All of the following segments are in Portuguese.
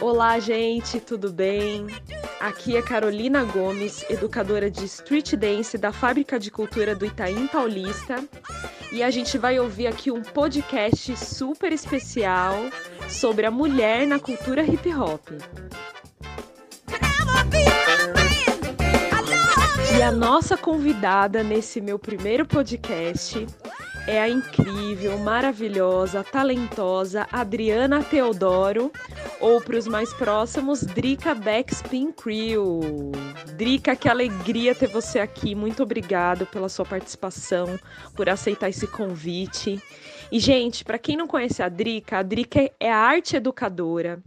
Olá, gente, tudo bem? Aqui é Carolina Gomes, educadora de Street Dance da Fábrica de Cultura do Itaim Paulista, e a gente vai ouvir aqui um podcast super especial sobre a mulher na cultura hip hop. E a nossa convidada nesse meu primeiro podcast é a incrível, maravilhosa, talentosa Adriana Teodoro, ou para os mais próximos, Drica Backspin Crew. Drica, que alegria ter você aqui. Muito obrigado pela sua participação, por aceitar esse convite. E, gente, para quem não conhece a Drica, a Drica é arte educadora,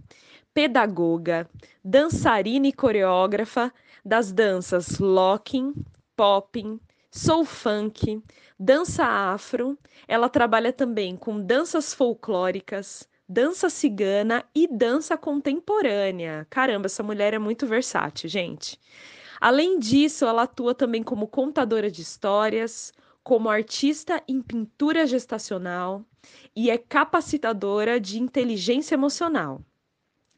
pedagoga, dançarina e coreógrafa das danças locking, popping, soul funk, dança afro. Ela trabalha também com danças folclóricas, dança cigana e dança contemporânea. Caramba, essa mulher é muito versátil, gente. Além disso, ela atua também como contadora de histórias, como artista em pintura gestacional e é capacitadora de inteligência emocional.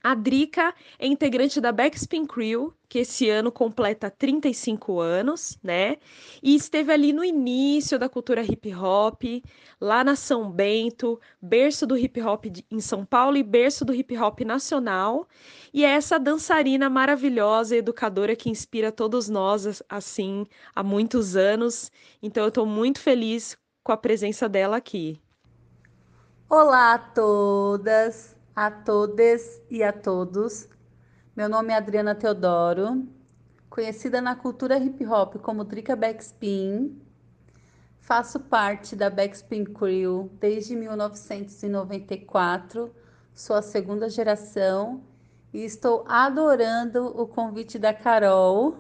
A Drica é integrante da Backspin Crew, que esse ano completa 35 anos, né? E esteve ali no início da cultura hip hop, lá na São Bento, berço do hip hop em São Paulo e berço do hip hop nacional. E é essa dançarina maravilhosa educadora que inspira todos nós, assim, há muitos anos. Então, eu estou muito feliz com a presença dela aqui. Olá a todas! A todas e a todos. Meu nome é Adriana Teodoro, conhecida na cultura hip hop como Drica Backspin. Faço parte da Backspin Crew desde 1994, sou a segunda geração e estou adorando o convite da Carol.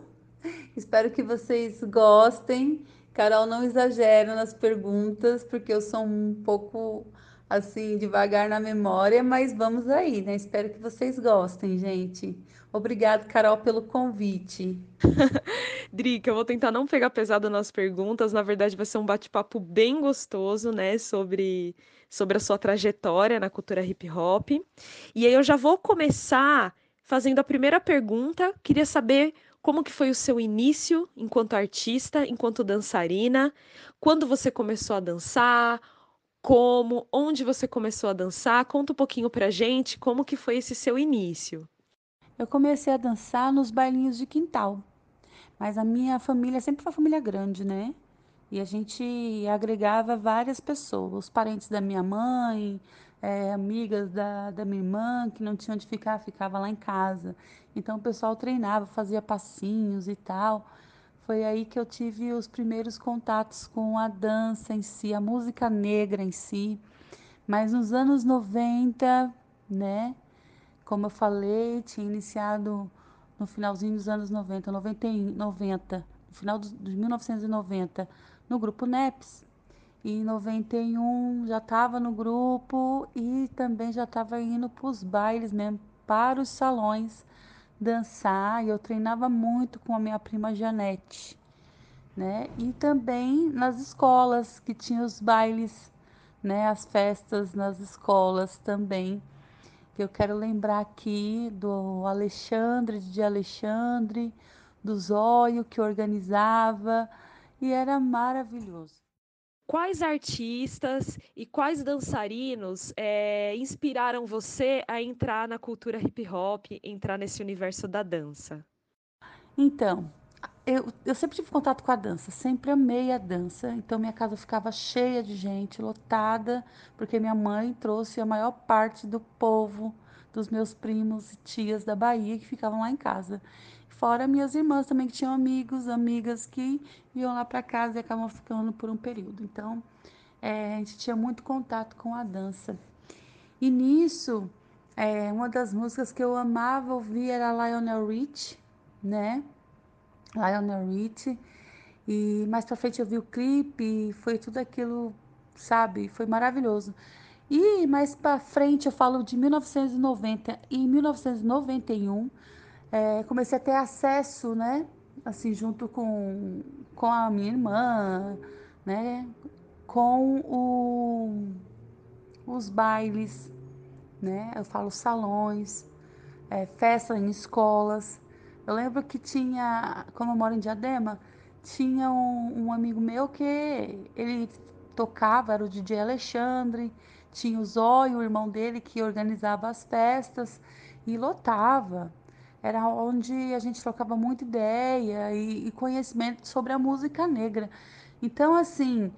Espero que vocês gostem. Carol, não exagero nas perguntas, porque eu sou um pouco assim, devagar na memória, mas vamos aí, né? Espero que vocês gostem, gente. Obrigado, Carol, pelo convite. Drica, eu vou tentar não pegar pesado nas perguntas. Na verdade, vai ser um bate-papo bem gostoso, né? Sobre, sobre a sua trajetória na cultura hip hop. E aí eu já vou começar fazendo a primeira pergunta. Queria saber como que foi o seu início enquanto artista, enquanto dançarina, quando você começou a dançar, como, onde você começou a dançar? Conta um pouquinho pra gente como que foi esse seu início. Eu comecei a dançar nos bailinhos de quintal. Mas a minha família sempre foi uma família grande, né? E a gente agregava várias pessoas, os parentes da minha mãe, é, amigas da, da minha irmã, que não tinham onde ficar, ficava lá em casa. Então o pessoal treinava, fazia passinhos e tal. Foi aí que eu tive os primeiros contatos com a dança em si, a música negra em si. Mas nos anos 90, né? Como eu falei, tinha iniciado no finalzinho dos anos 90, 90, 90 no final de 1990, no grupo NEPS. E em 91 já estava no grupo e também já estava indo para os bailes mesmo, para os salões dançar e eu treinava muito com a minha prima Janete, né? E também nas escolas que tinha os bailes, né? As festas nas escolas também. Eu quero lembrar aqui do Alexandre de Alexandre, do Zóio que organizava e era maravilhoso quais artistas e quais dançarinos é, inspiraram você a entrar na cultura hip hop, entrar nesse universo da dança? Então, eu, eu sempre tive contato com a dança, sempre amei a dança, então minha casa ficava cheia de gente, lotada, porque minha mãe trouxe a maior parte do povo, dos meus primos e tias da Bahia que ficavam lá em casa. Fora minhas irmãs também, que tinham amigos, amigas que iam lá para casa e acabavam ficando por um período. Então, é, a gente tinha muito contato com a dança. E nisso, é, uma das músicas que eu amava ouvir era Lionel Rich, né? Lionel Rich. E mais pra frente eu vi o clipe, foi tudo aquilo, sabe? Foi maravilhoso. E mais para frente eu falo de 1990 e 1991 é, comecei a ter acesso, né? Assim, junto com, com a minha irmã, né? Com o, os bailes, né? Eu falo salões, é, festa em escolas. Eu lembro que tinha, como eu moro em Diadema, tinha um, um amigo meu que ele tocava, era o DJ Alexandre, tinha o Zóio, o irmão dele, que organizava as festas e lotava. Era onde a gente trocava muita ideia e, e conhecimento sobre a música negra. Então, assim,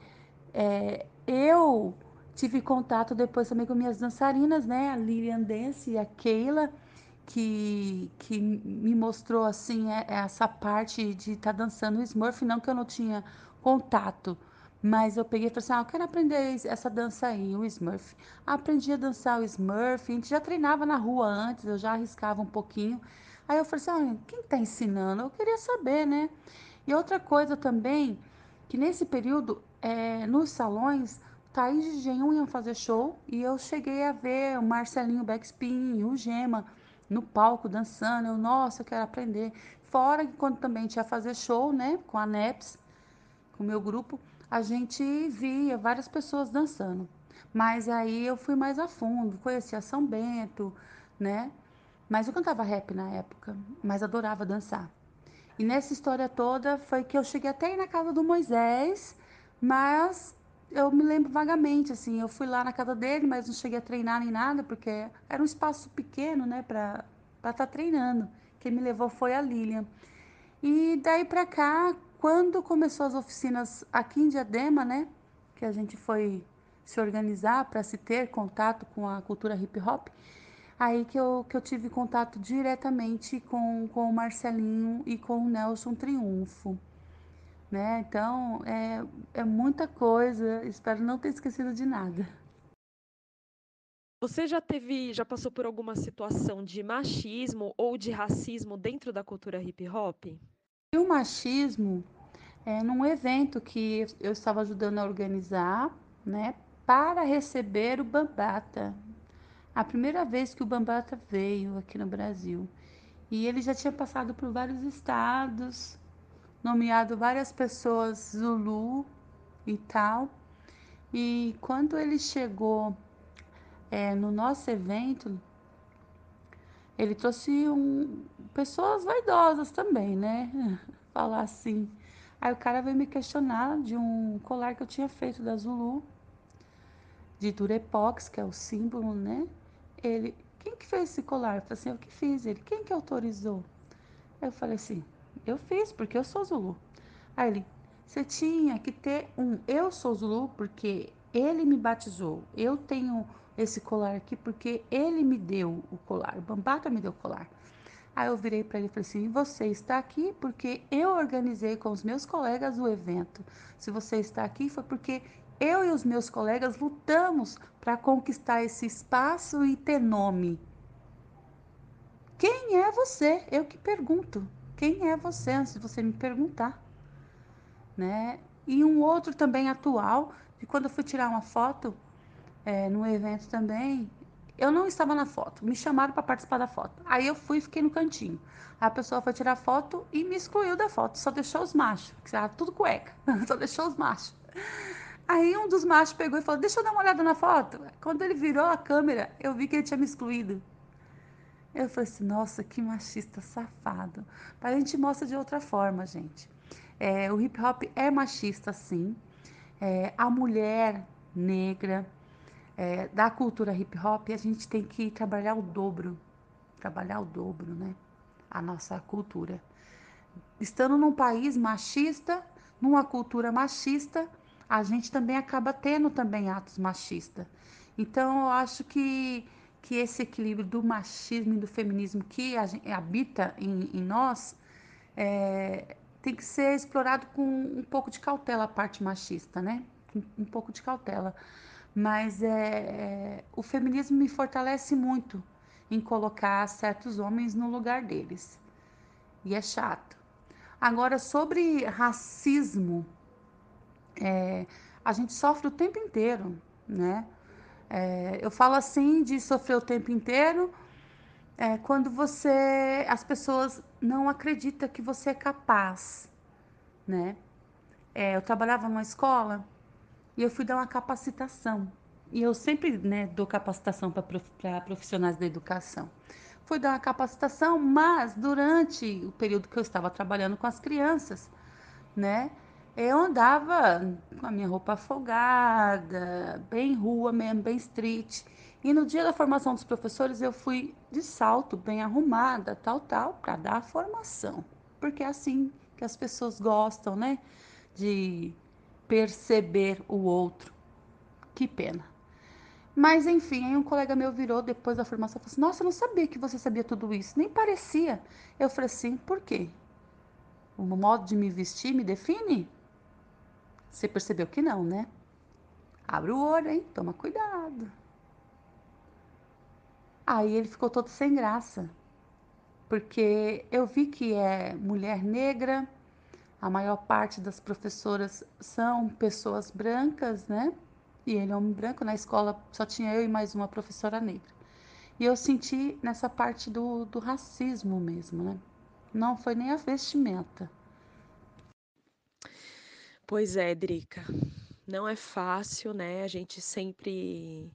é, eu tive contato depois também com minhas dançarinas, né? A Lilian Dance e a Keila, que, que me mostrou, assim, é, essa parte de estar tá dançando Smurf. Não que eu não tinha contato, mas eu peguei e falei assim: ah, eu quero aprender essa dança aí, o Smurf. Aprendi a dançar o Smurf, a gente já treinava na rua antes, eu já arriscava um pouquinho. Aí eu falei assim: quem está ensinando? Eu queria saber, né? E outra coisa também, que nesse período, é, nos salões, Thaís e Genhum iam fazer show e eu cheguei a ver o Marcelinho Backspin, o Gema no palco dançando. Eu, nossa, eu quero aprender. Fora que quando também tinha fazer show, né, com a NEPS, com o meu grupo, a gente via várias pessoas dançando. Mas aí eu fui mais a fundo, conheci a São Bento, né? Mas eu cantava rap na época, mas adorava dançar. E nessa história toda foi que eu cheguei até aí na casa do Moisés, mas eu me lembro vagamente, assim, eu fui lá na casa dele, mas não cheguei a treinar nem nada, porque era um espaço pequeno, né, para estar tá treinando. Quem me levou foi a Lilian. E daí para cá, quando começou as oficinas aqui em Diadema, né, que a gente foi se organizar para se ter contato com a cultura hip hop, aí que eu, que eu tive contato diretamente com, com o Marcelinho e com o Nelson Triunfo. Né? Então, é, é muita coisa, espero não ter esquecido de nada. Você já teve, já passou por alguma situação de machismo ou de racismo dentro da cultura hip hop? E o machismo é num evento que eu estava ajudando a organizar, né, para receber o Bambata, a primeira vez que o Bambata veio aqui no Brasil. E ele já tinha passado por vários estados, nomeado várias pessoas Zulu e tal. E quando ele chegou é, no nosso evento, ele trouxe um, pessoas vaidosas também, né? Falar assim. Aí o cara veio me questionar de um colar que eu tinha feito da Zulu, de Durepox, que é o símbolo, né? Ele, quem que fez esse colar? Eu falei assim, eu que fiz. Ele, quem que autorizou? Eu falei assim, eu fiz, porque eu sou Zulu. Aí ele, você tinha que ter um eu sou Zulu, porque ele me batizou. Eu tenho esse colar aqui porque ele me deu o colar. O Bambata me deu o colar. Aí eu virei para ele e falei assim: Você está aqui porque eu organizei com os meus colegas o evento. Se você está aqui foi porque eu e os meus colegas lutamos para conquistar esse espaço e ter nome. Quem é você? Eu que pergunto. Quem é você antes de você me perguntar? Né? E um outro também atual, de quando eu fui tirar uma foto é, no evento também, eu não estava na foto, me chamaram para participar da foto. Aí eu fui e fiquei no cantinho. A pessoa foi tirar foto e me excluiu da foto, só deixou os machos, que era tudo cueca, só deixou os machos. Aí um dos machos pegou e falou: Deixa eu dar uma olhada na foto. Quando ele virou a câmera, eu vi que ele tinha me excluído. Eu falei assim: Nossa, que machista safado. Mas a gente mostra de outra forma, gente. É, o hip hop é machista, sim. É, a mulher negra é, da cultura hip hop, a gente tem que trabalhar o dobro. Trabalhar o dobro, né? A nossa cultura. Estando num país machista, numa cultura machista, a gente também acaba tendo também atos machistas. Então, eu acho que, que esse equilíbrio do machismo e do feminismo que gente, habita em, em nós é, tem que ser explorado com um pouco de cautela a parte machista, né? Um, um pouco de cautela. Mas é, é, o feminismo me fortalece muito em colocar certos homens no lugar deles. E é chato. Agora, sobre racismo, é, a gente sofre o tempo inteiro, né? É, eu falo assim de sofrer o tempo inteiro é, quando você, as pessoas não acreditam que você é capaz, né? É, eu trabalhava numa escola e eu fui dar uma capacitação e eu sempre né, dou capacitação para profissionais da educação. Fui dar uma capacitação, mas durante o período que eu estava trabalhando com as crianças, né, eu andava com a minha roupa folgada, bem rua mesmo, bem street. E no dia da formação dos professores eu fui de salto, bem arrumada, tal, tal, para dar a formação. Porque é assim que as pessoas gostam, né? De perceber o outro. Que pena. Mas enfim, aí um colega meu virou depois da formação e falou assim: Nossa, eu não sabia que você sabia tudo isso, nem parecia. Eu falei assim: Por quê? O modo de me vestir me define? Você percebeu que não, né? Abre o olho, hein? Toma cuidado. Aí ele ficou todo sem graça, porque eu vi que é mulher negra, a maior parte das professoras são pessoas brancas, né? E ele é homem branco, na escola só tinha eu e mais uma professora negra. E eu senti nessa parte do, do racismo mesmo, né? Não foi nem a vestimenta. Pois é, Drica. Não é fácil, né? A gente sempre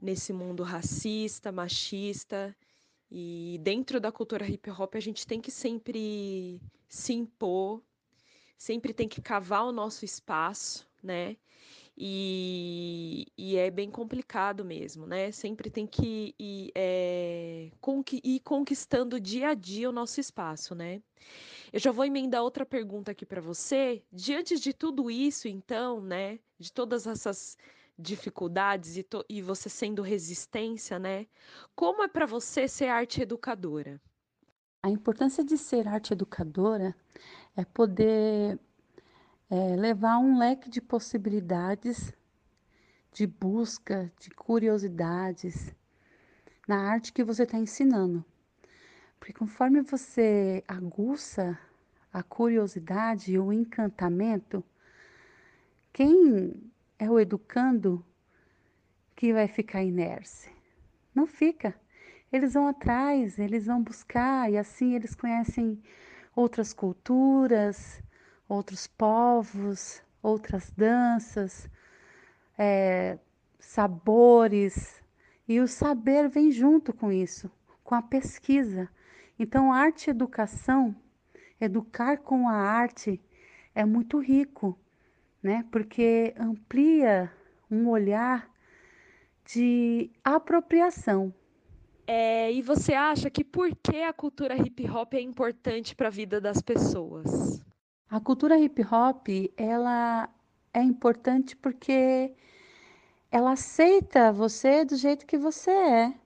nesse mundo racista, machista e dentro da cultura hip hop a gente tem que sempre se impor, sempre tem que cavar o nosso espaço, né? E, e é bem complicado mesmo, né? Sempre tem que ir, é, conqui, ir conquistando dia a dia o nosso espaço, né? Eu já vou emendar outra pergunta aqui para você. Diante de tudo isso, então, né, de todas essas dificuldades e, e você sendo resistência, né, como é para você ser arte educadora? A importância de ser arte educadora é poder é, levar um leque de possibilidades, de busca, de curiosidades na arte que você está ensinando. Porque conforme você aguça a curiosidade e o encantamento, quem é o educando que vai ficar inércia? Não fica. Eles vão atrás, eles vão buscar, e assim eles conhecem outras culturas, outros povos, outras danças, é, sabores. E o saber vem junto com isso, com a pesquisa. Então, arte e educação, educar com a arte é muito rico, né? Porque amplia um olhar de apropriação. É, e você acha que por que a cultura hip hop é importante para a vida das pessoas? A cultura hip hop, ela é importante porque ela aceita você do jeito que você é.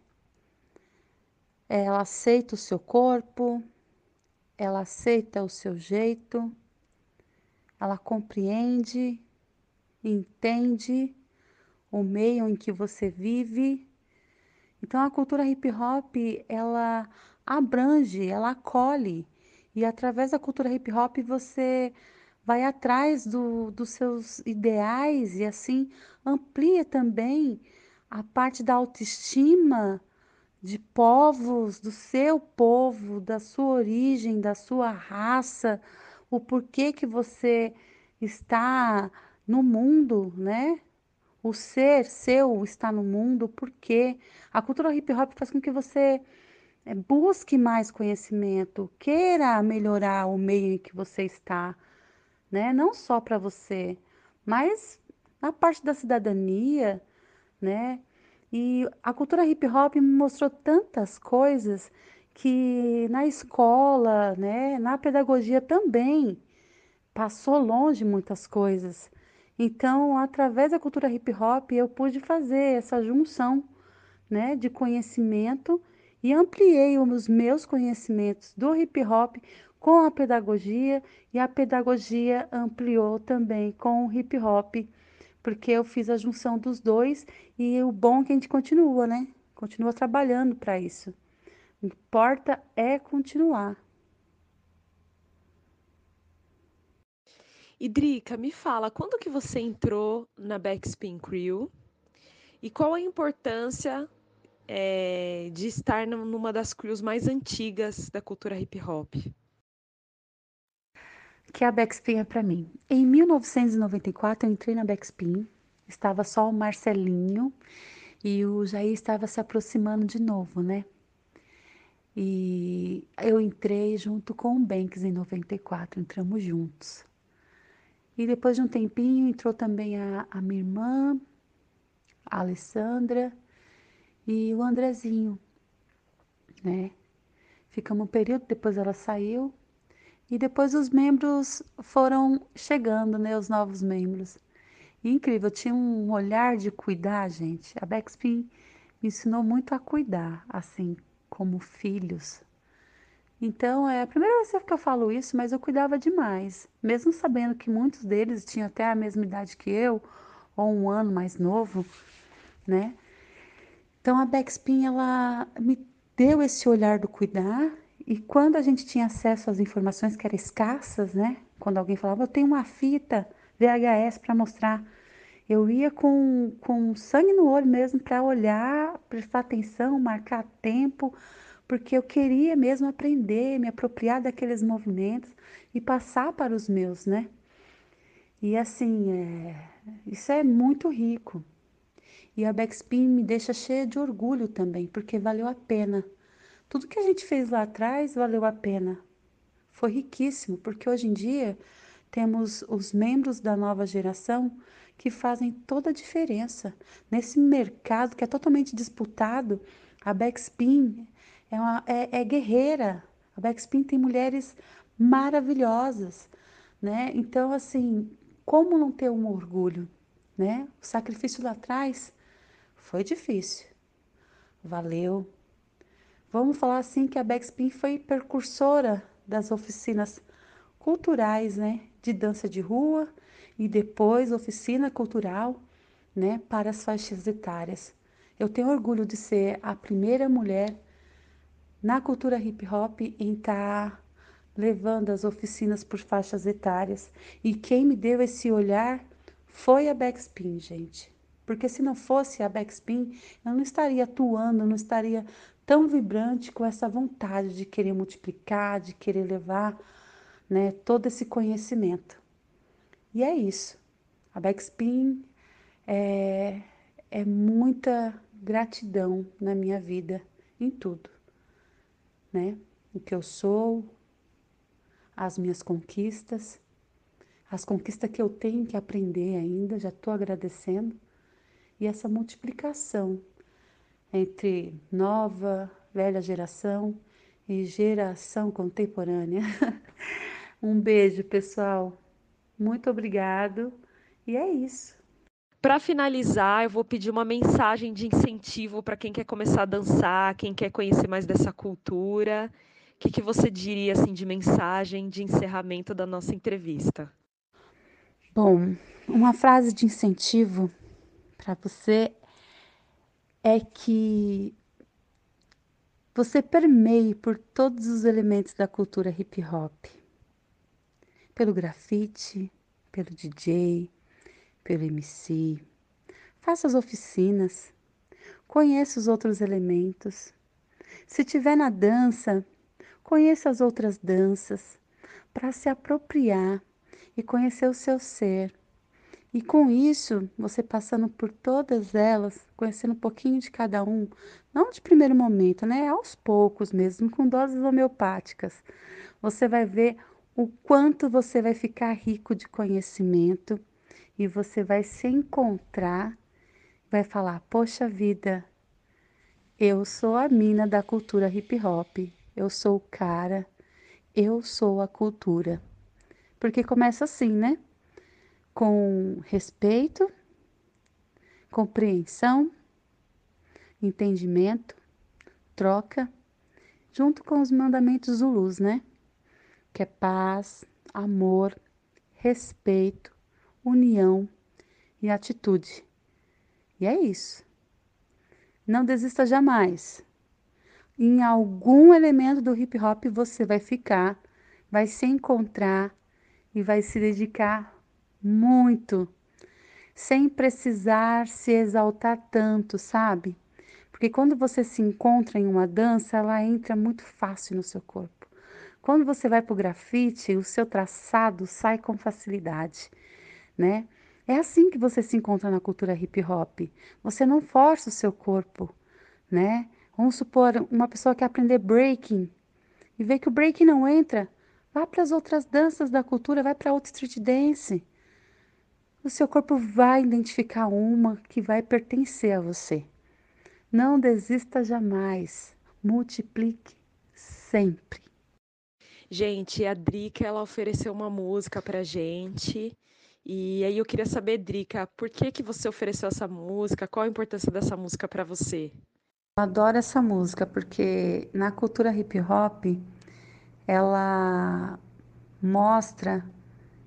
Ela aceita o seu corpo, ela aceita o seu jeito, ela compreende, entende o meio em que você vive. Então a cultura hip hop, ela abrange, ela acolhe. E através da cultura hip hop você vai atrás do, dos seus ideais e assim amplia também a parte da autoestima de povos, do seu povo, da sua origem, da sua raça, o porquê que você está no mundo, né? O ser seu está no mundo, por quê? A cultura hip hop faz com que você eh, busque mais conhecimento, queira melhorar o meio em que você está, né? Não só para você, mas na parte da cidadania, né? E a cultura hip hop me mostrou tantas coisas que na escola, né, na pedagogia também passou longe muitas coisas. Então, através da cultura hip hop, eu pude fazer essa junção, né, de conhecimento e ampliei os meus conhecimentos do hip hop com a pedagogia e a pedagogia ampliou também com o hip hop porque eu fiz a junção dos dois e o bom é que a gente continua, né? Continua trabalhando para isso. O que importa é continuar. Idrica, me fala, quando que você entrou na Backspin Crew e qual a importância é, de estar numa das crews mais antigas da cultura hip hop? Que é a Backspin é para mim. Em 1994 eu entrei na Backspin, estava só o Marcelinho e o Jair estava se aproximando de novo, né? E eu entrei junto com o Banks em 94, entramos juntos. E depois de um tempinho entrou também a, a minha irmã, a Alessandra e o Andrezinho, né? Ficamos um período, depois ela saiu e depois os membros foram chegando, né? Os novos membros. E incrível, tinha um olhar de cuidar, gente. A Backspin me ensinou muito a cuidar, assim, como filhos. Então, é a primeira vez que eu falo isso, mas eu cuidava demais, mesmo sabendo que muitos deles tinham até a mesma idade que eu, ou um ano mais novo, né? Então, a Backspin, ela me deu esse olhar do cuidar, e quando a gente tinha acesso às informações que eram escassas, né? Quando alguém falava, eu tenho uma fita VHS para mostrar, eu ia com, com sangue no olho mesmo para olhar, prestar atenção, marcar tempo, porque eu queria mesmo aprender, me apropriar daqueles movimentos e passar para os meus, né? E assim, é, isso é muito rico. E a Backspin me deixa cheia de orgulho também, porque valeu a pena. Tudo que a gente fez lá atrás valeu a pena. Foi riquíssimo, porque hoje em dia temos os membros da nova geração que fazem toda a diferença. Nesse mercado que é totalmente disputado, a Backspin é, uma, é, é guerreira. A Backspin tem mulheres maravilhosas, né? Então, assim, como não ter um orgulho, né? O sacrifício lá atrás foi difícil. Valeu. Vamos falar assim que a Backspin foi precursora das oficinas culturais, né? De dança de rua, e depois oficina cultural né, para as faixas etárias. Eu tenho orgulho de ser a primeira mulher na cultura hip hop em estar tá levando as oficinas por faixas etárias. E quem me deu esse olhar foi a Backspin, gente. Porque se não fosse a Backspin, eu não estaria atuando, não estaria tão vibrante com essa vontade de querer multiplicar, de querer levar né, todo esse conhecimento. E é isso. A Backspin é, é muita gratidão na minha vida, em tudo, né? O que eu sou, as minhas conquistas, as conquistas que eu tenho que aprender ainda, já estou agradecendo, e essa multiplicação entre nova, velha geração e geração contemporânea. um beijo, pessoal. Muito obrigado. E é isso. Para finalizar, eu vou pedir uma mensagem de incentivo para quem quer começar a dançar, quem quer conhecer mais dessa cultura. O que, que você diria assim de mensagem de encerramento da nossa entrevista? Bom, uma frase de incentivo para você é que você permeie por todos os elementos da cultura hip hop pelo grafite, pelo DJ, pelo MC. Faça as oficinas, conheça os outros elementos. Se tiver na dança, conheça as outras danças para se apropriar e conhecer o seu ser. E com isso, você passando por todas elas, conhecendo um pouquinho de cada um, não de primeiro momento, né? Aos poucos mesmo, com doses homeopáticas, você vai ver o quanto você vai ficar rico de conhecimento e você vai se encontrar, vai falar: Poxa vida, eu sou a mina da cultura hip hop, eu sou o cara, eu sou a cultura. Porque começa assim, né? Com respeito, compreensão, entendimento, troca, junto com os mandamentos Zulus, né? que é paz, amor, respeito, união e atitude. E é isso. Não desista jamais. Em algum elemento do hip hop você vai ficar, vai se encontrar e vai se dedicar muito, sem precisar se exaltar tanto, sabe? Porque quando você se encontra em uma dança, ela entra muito fácil no seu corpo. Quando você vai para o grafite, o seu traçado sai com facilidade, né? É assim que você se encontra na cultura hip hop. Você não força o seu corpo, né? Vamos supor uma pessoa quer aprender breaking e vê que o breaking não entra, vá para as outras danças da cultura, vai para outra street dance. O seu corpo vai identificar uma que vai pertencer a você. Não desista jamais. Multiplique sempre. Gente, a Drica, ela ofereceu uma música pra gente. E aí eu queria saber, Drica, por que que você ofereceu essa música? Qual a importância dessa música para você? Eu adoro essa música porque na cultura hip hop ela mostra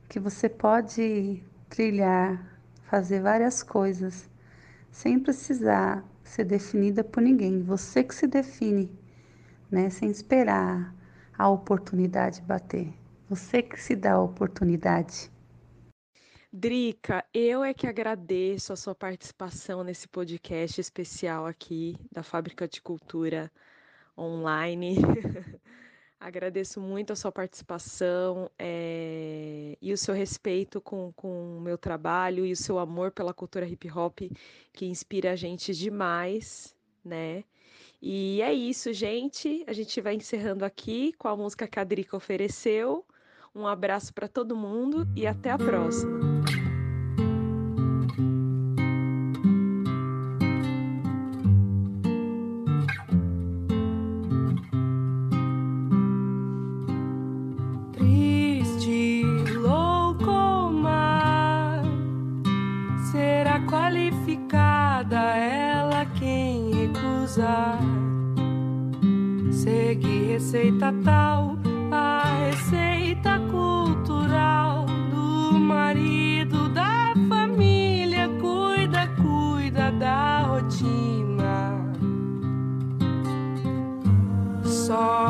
que você pode trilhar, fazer várias coisas sem precisar ser definida por ninguém. Você que se define, né? Sem esperar a oportunidade bater. Você que se dá a oportunidade. Drica, eu é que agradeço a sua participação nesse podcast especial aqui da Fábrica de Cultura Online. Agradeço muito a sua participação é, e o seu respeito com, com o meu trabalho e o seu amor pela cultura hip hop, que inspira a gente demais, né? E é isso, gente. A gente vai encerrando aqui com a música que a Drica ofereceu. Um abraço para todo mundo e até a próxima. Segue receita tal, a receita cultural do marido da família. Cuida, cuida da rotina. Só